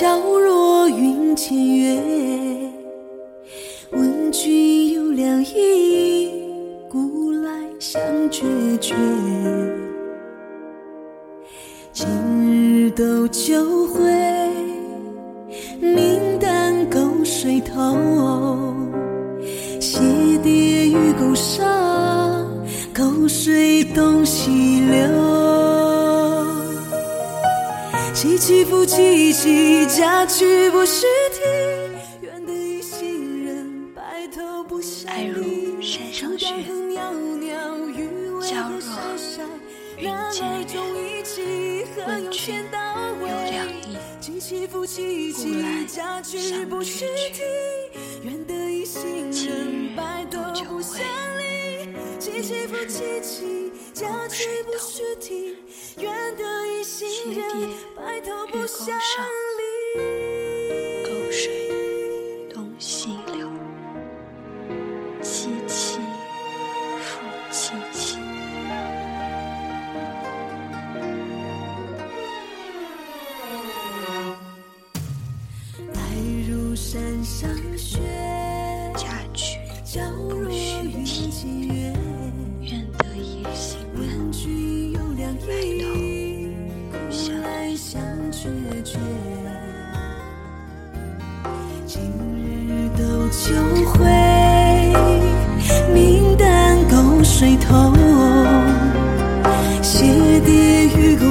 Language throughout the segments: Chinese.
皎若云间月。问君有两意，古来相决绝。今日斗酒会，明旦沟水头。鞋跌玉钩上，沟水东西凄凄复凄凄，佳句不须啼。愿得一心人，白头不相爱如离。山上雪袅袅余味娇若云间儿重义气，何用问君有两？意，凄凄复凄故来凄，佳句相不须啼。愿得一心人，白头不相离。凄凄复凄凄，佳句不须啼。玉钩不相上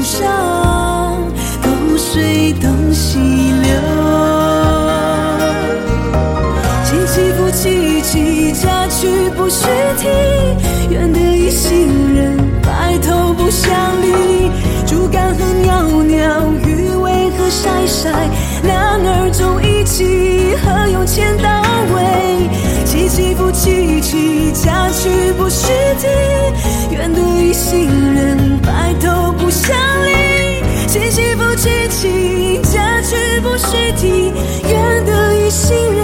上，沟水东西流。凄凄复凄凄，佳句不须啼。愿得一心人，白头不相离。竹竿何袅袅，鱼尾何晒晒。男儿重义气，何用千刀为？凄凄复凄凄，佳句不须啼。愿得一心人，头不相离。凄凄复凄凄，佳句不需提。愿得一心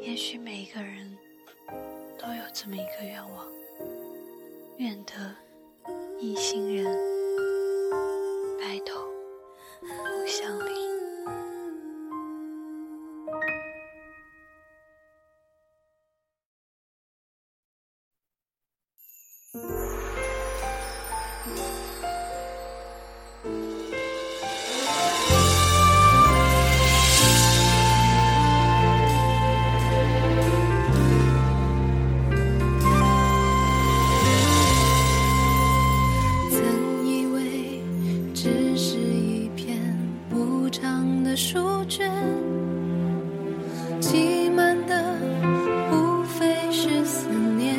也许每一个人都有这么一个愿望，愿得书卷，挤满的无非是思念。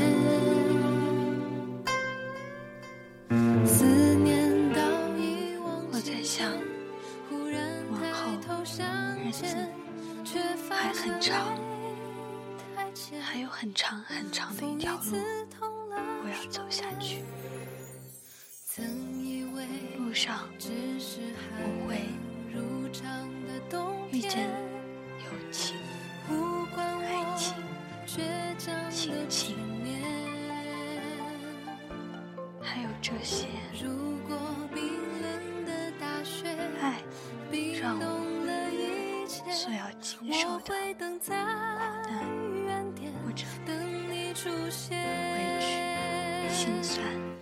思念到遗忘我在想，忽然往后抬头相日子，却还很长还有很长很长的一条路，我要走下去。曾以为路上只是不会这些如果冰冷的大雪爱，冰让我所要经受我的会等在难原点。委屈、心酸。